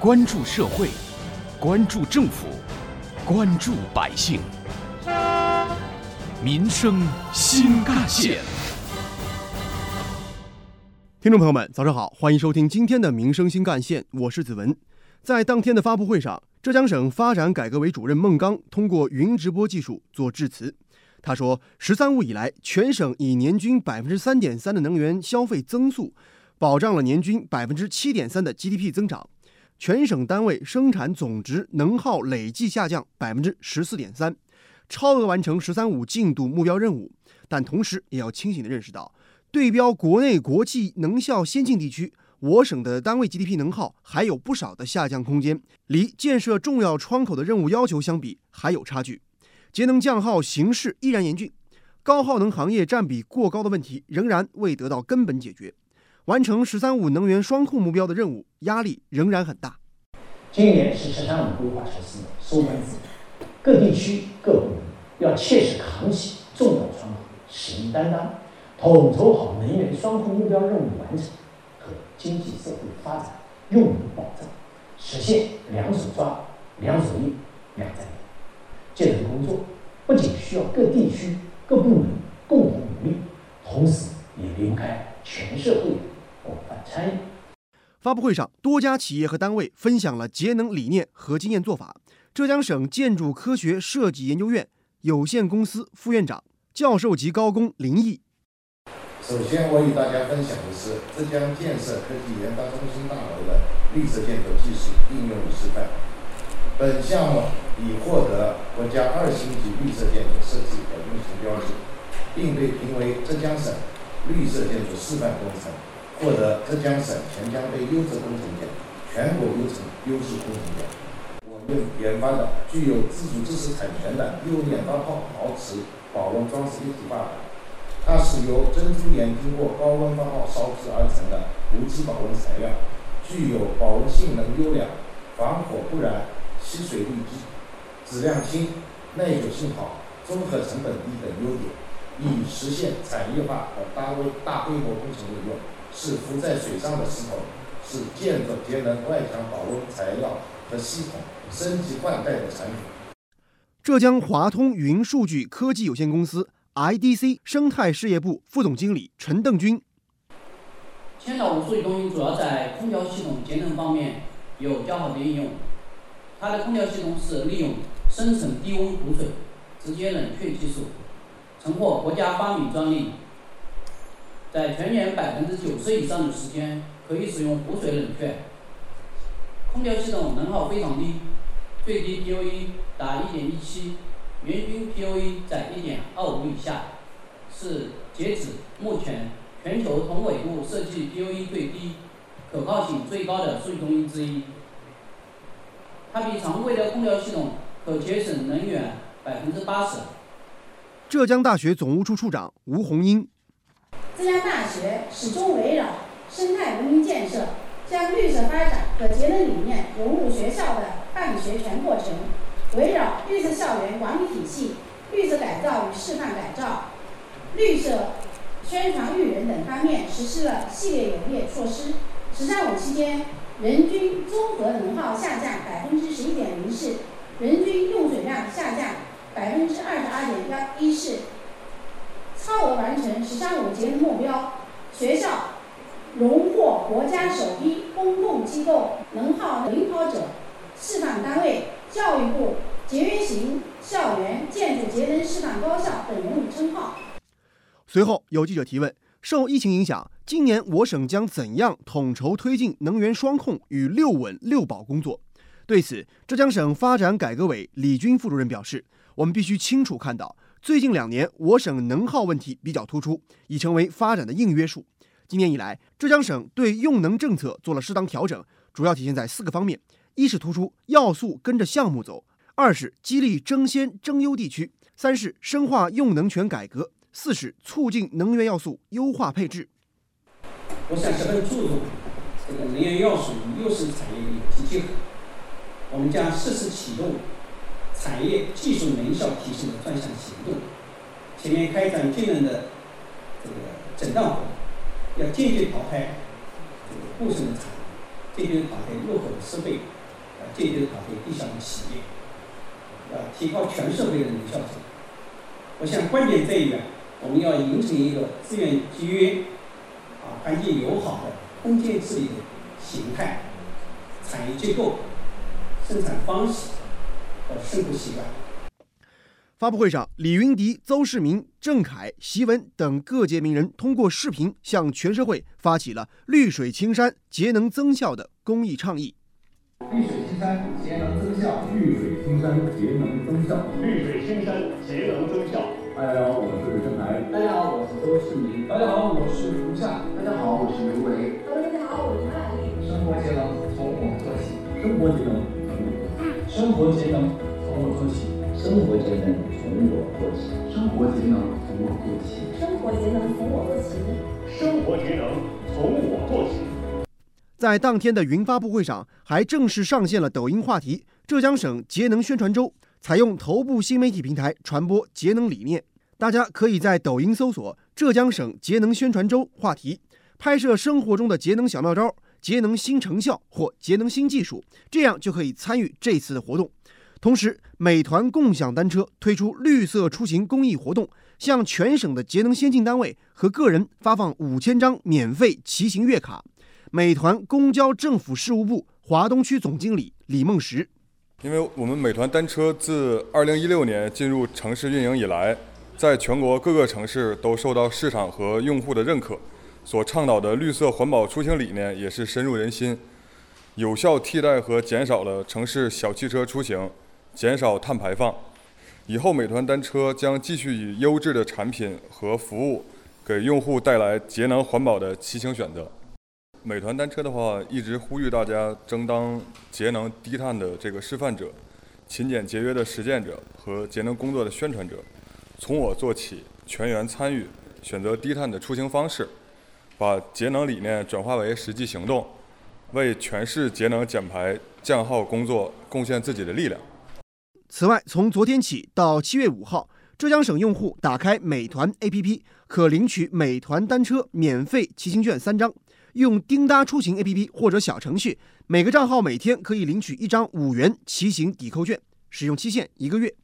关注社会，关注政府，关注百姓，民生新干线。听众朋友们，早上好，欢迎收听今天的《民生新干线》，我是子文。在当天的发布会上，浙江省发展改革委主任孟刚通过云直播技术做致辞。他说：“‘十三五’以来，全省以年均百分之三点三的能源消费增速，保障了年均百分之七点三的 GDP 增长。全省单位生产总值能耗累计下降百分之十四点三，超额完成‘十三五’进度目标任务。但同时，也要清醒地认识到。”对标国内国际能效先进地区，我省的单位 GDP 能耗还有不少的下降空间，离建设重要窗口的任务要求相比还有差距。节能降耗形势依然严峻，高耗能行业占比过高的问题仍然未得到根本解决，完成“十三五”能源双控目标的任务压力仍然很大。今年是“十三五”规划实施的收官之年，各地区各部门要切实扛起重要窗口使命担当。统筹好能源双控目标任务完成和经济社会发展用能保障，实现两手抓、两手硬、两在点。节能工作不仅需要各地区各部门共同努力，同时也离不开全社会的广泛参与。发布会上，多家企业和单位分享了节能理念和经验做法。浙江省建筑科学设计研究院有限公司副院长、教授级高工林毅。首先，我与大家分享的是浙江建设科技研发中心大楼的绿色建筑技术应用与示范。本项目已获得国家二星级绿色建筑设计和运行标准，并被评为浙江省绿色建筑示范工程，获得浙江省钱江杯优质工程奖、全国优质优质工程奖。我们研发的具有自主知识产权的釉面发泡陶瓷保温装饰一体挂板。它是由珍珠岩经过高温发泡烧制而成的无机保温材料，具有保温性能优良、防火不燃、吸水力低、质量轻、耐久性好、综合成本低等优点，以实现产业化和大规大规模工程应用。是浮在水上的石头，是建筑节能外墙保温材料和系统升级换代的产品。浙江华通云数据科技有限公司。IDC 生态事业部副总经理陈邓军，千岛湖数据中心主要在空调系统节能方面有较好的应用。它的空调系统是利用深层低温补水直接冷却技术，曾获国家发明专利，在全年百分之九十以上的时间可以使用补水冷却。空调系统能耗非常低，最低 PUE 达一点一七。人均 PUE 在一点二五以下，是截止目前全球同纬度设计 PUE 最低、可靠性最高的数据中心之一。它比常规的空调系统可节省能源百分之八十。浙江大学总务处处长吴红英。浙江大学始终围绕生态文明建设，将绿色发展和节能理念融入学校的办学全过程。围绕绿色校园管理体系、绿色改造与示范改造、绿色宣传育人等方面，实施了系列有力措施。“十三五”期间，人均综合能耗下降百分之十一点零四，人均用水量下降百分之二十二点幺一四，超额完成“十三五”节能目标。学校荣获国家首批公共机构能耗领跑者、示范单位。教育部节约型校园建筑节能示范高校等荣誉称号。随后有记者提问：受疫情影响，今年我省将怎样统筹推进能源双控与六稳六保工作？对此，浙江省发展改革委李军副主任表示：我们必须清楚看到，最近两年我省能耗问题比较突出，已成为发展的硬约束。今年以来，浙江省对用能政策做了适当调整，主要体现在四个方面。一是突出要素跟着项目走，二是激励争先争优地区，三是深化用能权改革，四是促进能源要素优化配置。我省十分注重这个能源要素与优势产业有机结合，我们将适时启动产业技术能效提升的专项行动，前面开展节能的这个诊断活动，要坚决淘汰这个过剩的产能，坚决淘汰落后的设备，啊，坚决淘汰低效的企业，啊，提高全社会的能效性。我想关键在于啊，我们要形成一个资源节约、啊环境友好的空间治理的形态、产业结构、生产方式发布会上，李云迪、邹市明、郑恺、席文等各界名人通过视频向全社会发起了“绿水青山，节能增效”的公益倡议。绿水青山，节能增效。绿水青山，节能增效。绿水青山，节能增效。大家好，我是郑恺。大家好，我是邹市明。大家好，我是吴夏。大家好，我是刘维。大家好，我是艾丽。生活节能从我做起。生活节能。生活节能从我做起。生活节能从我做起，生活节能从我做起，生活节能从我做起，生活节能从我做起。在当天的云发布会上，还正式上线了抖音话题“浙江省节能宣传周”，采用头部新媒体平台传播节能理念。大家可以在抖音搜索“浙江省节能宣传周”话题，拍摄生活中的节能小妙招、节能新成效或节能新技术，这样就可以参与这次的活动。同时，美团共享单车推出绿色出行公益活动，向全省的节能先进单位和个人发放五千张免费骑行月卡。美团公交政府事务部华东区总经理李梦石：因为我们美团单车自二零一六年进入城市运营以来，在全国各个城市都受到市场和用户的认可，所倡导的绿色环保出行理念也是深入人心，有效替代和减少了城市小汽车出行。减少碳排放，以后美团单车将继续以优质的产品和服务，给用户带来节能环保的骑行选择。美团单车的话，一直呼吁大家争当节能低碳的这个示范者，勤俭节约的实践者和节能工作的宣传者。从我做起，全员参与，选择低碳的出行方式，把节能理念转化为实际行动，为全市节能减排降耗工作贡献自己的力量。此外，从昨天起到七月五号，浙江省用户打开美团 APP，可领取美团单车免费骑行券三张。用叮哒出行 APP 或者小程序，每个账号每天可以领取一张五元骑行抵扣券，使用期限一个月。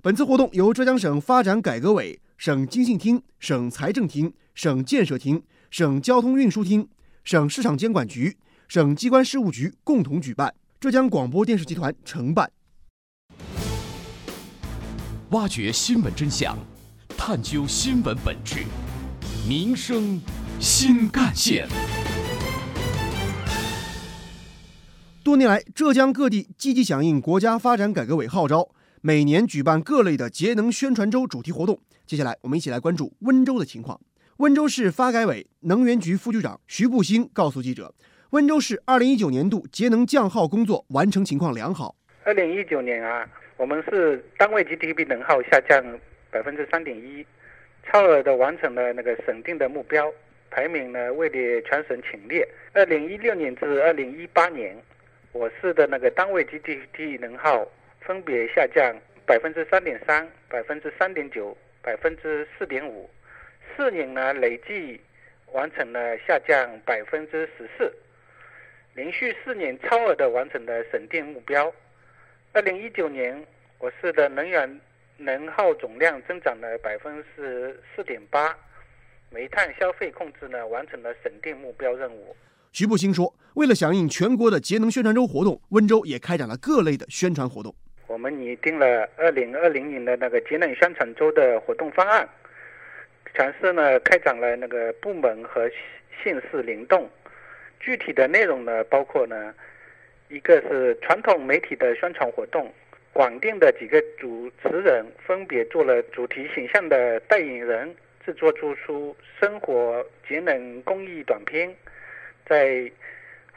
本次活动由浙江省发展改革委、省经信厅、省财政厅、省建设厅、省交通运输厅、省市场监管局、省机关事务局共同举办，浙江广播电视集团承办。挖掘新闻真相，探究新闻本质，民生新干线。多年来，浙江各地积极响应国家发展改革委号召，每年举办各类的节能宣传周主题活动。接下来，我们一起来关注温州的情况。温州市发改委能源局副局长徐步新告诉记者，温州市2019年度节能降耗工作完成情况良好。2019年啊。我们是单位 GDP 能耗下降百分之三点一，超额的完成了那个省定的目标，排名呢位列全省前列。二零一六年至二零一八年，我市的那个单位 GDP 能耗分别下降百分之三点三、百分之三点九、百分之四点五，四年呢累计完成了下降百分之十四，连续四年超额的完成了省定目标。二零一九年，我市的能源能耗总量增长了百分之四点八，煤炭消费控制呢完成了省定目标任务。徐步新说：“为了响应全国的节能宣传周活动，温州也开展了各类的宣传活动。我们拟定了二零二零年的那个节能宣传周的活动方案，全市呢开展了那个部门和县市联动，具体的内容呢包括呢。”一个是传统媒体的宣传活动，广电的几个主持人分别做了主题形象的代言人，制作出出生活节能公益短片，在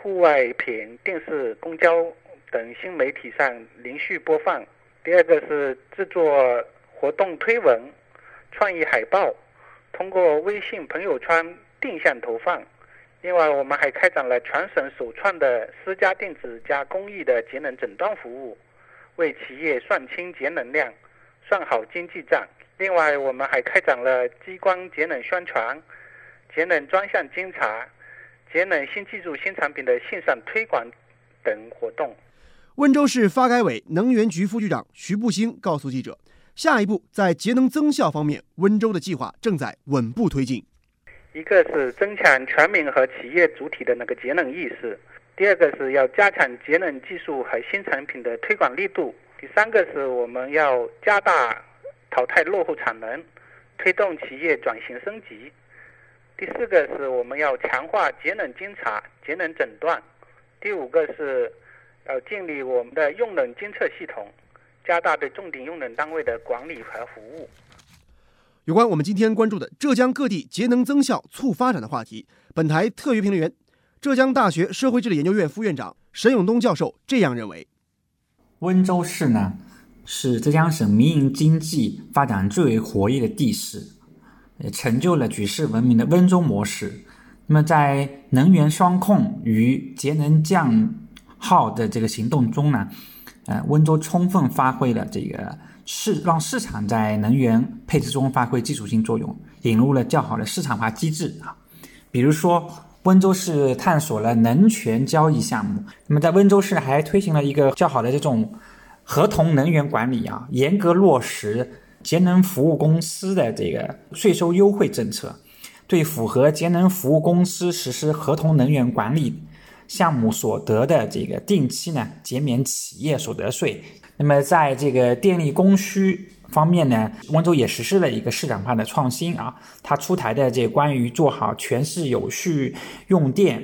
户外片、电视、公交等新媒体上连续播放。第二个是制作活动推文、创意海报，通过微信朋友圈定向投放。另外，我们还开展了全省首创的私家电子加公益的节能诊断服务，为企业算清节能量，算好经济账。另外，我们还开展了激光节能宣传、节能专项监察、节能新技术新产品的线上推广等活动。温州市发改委能源局副局长徐步兴告诉记者，下一步在节能增效方面，温州的计划正在稳步推进。一个是增强全民和企业主体的那个节能意识，第二个是要加强节能技术和新产品的推广力度，第三个是我们要加大淘汰落后产能，推动企业转型升级，第四个是我们要强化节能监察、节能诊断，第五个是。要建立我们的用能监测系统，加大对重点用能单位的管理和服务。有关我们今天关注的浙江各地节能增效促发展的话题，本台特约评论员、浙江大学社会治理研究院副院长沈永东教授这样认为：温州市呢是浙江省民营经济发展最为活跃的地市，也成就了举世闻名的温州模式。那么在能源双控与节能降耗的这个行动中呢，呃，温州充分发挥了这个市让市场在能源配置中发挥基础性作用，引入了较好的市场化机制啊。比如说，温州市探索了能权交易项目，那么在温州市还推行了一个较好的这种合同能源管理啊，严格落实节能服务公司的这个税收优惠政策，对符合节能服务公司实施合同能源管理。项目所得的这个定期呢减免企业所得税。那么在这个电力供需方面呢，温州也实施了一个市场化的创新啊。它出台的这关于做好全市有序用电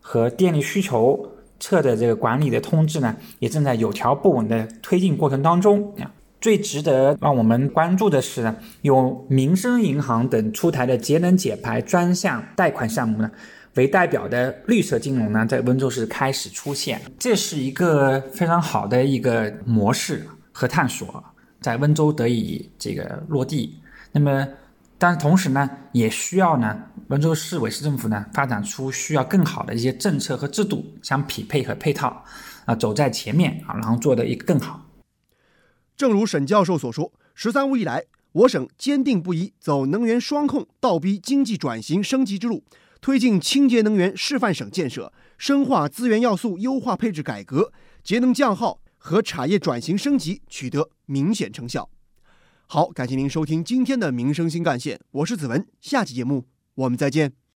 和电力需求侧的这个管理的通知呢，也正在有条不紊的推进过程当中啊。最值得让我们关注的是，有民生银行等出台的节能减排专项贷款项目呢。为代表的绿色金融呢，在温州市开始出现，这是一个非常好的一个模式和探索，在温州得以这个落地。那么，但同时呢，也需要呢，温州市委市政府呢，发展出需要更好的一些政策和制度相匹配和配套，啊，走在前面啊，然后做的一个更好。正如沈教授所说，“十三五”以来，我省坚定不移走能源双控、倒逼经济转型升级之路。推进清洁能源示范省建设，深化资源要素优化配置改革，节能降耗和产业转型升级取得明显成效。好，感谢您收听今天的民生新干线，我是子文，下期节目我们再见。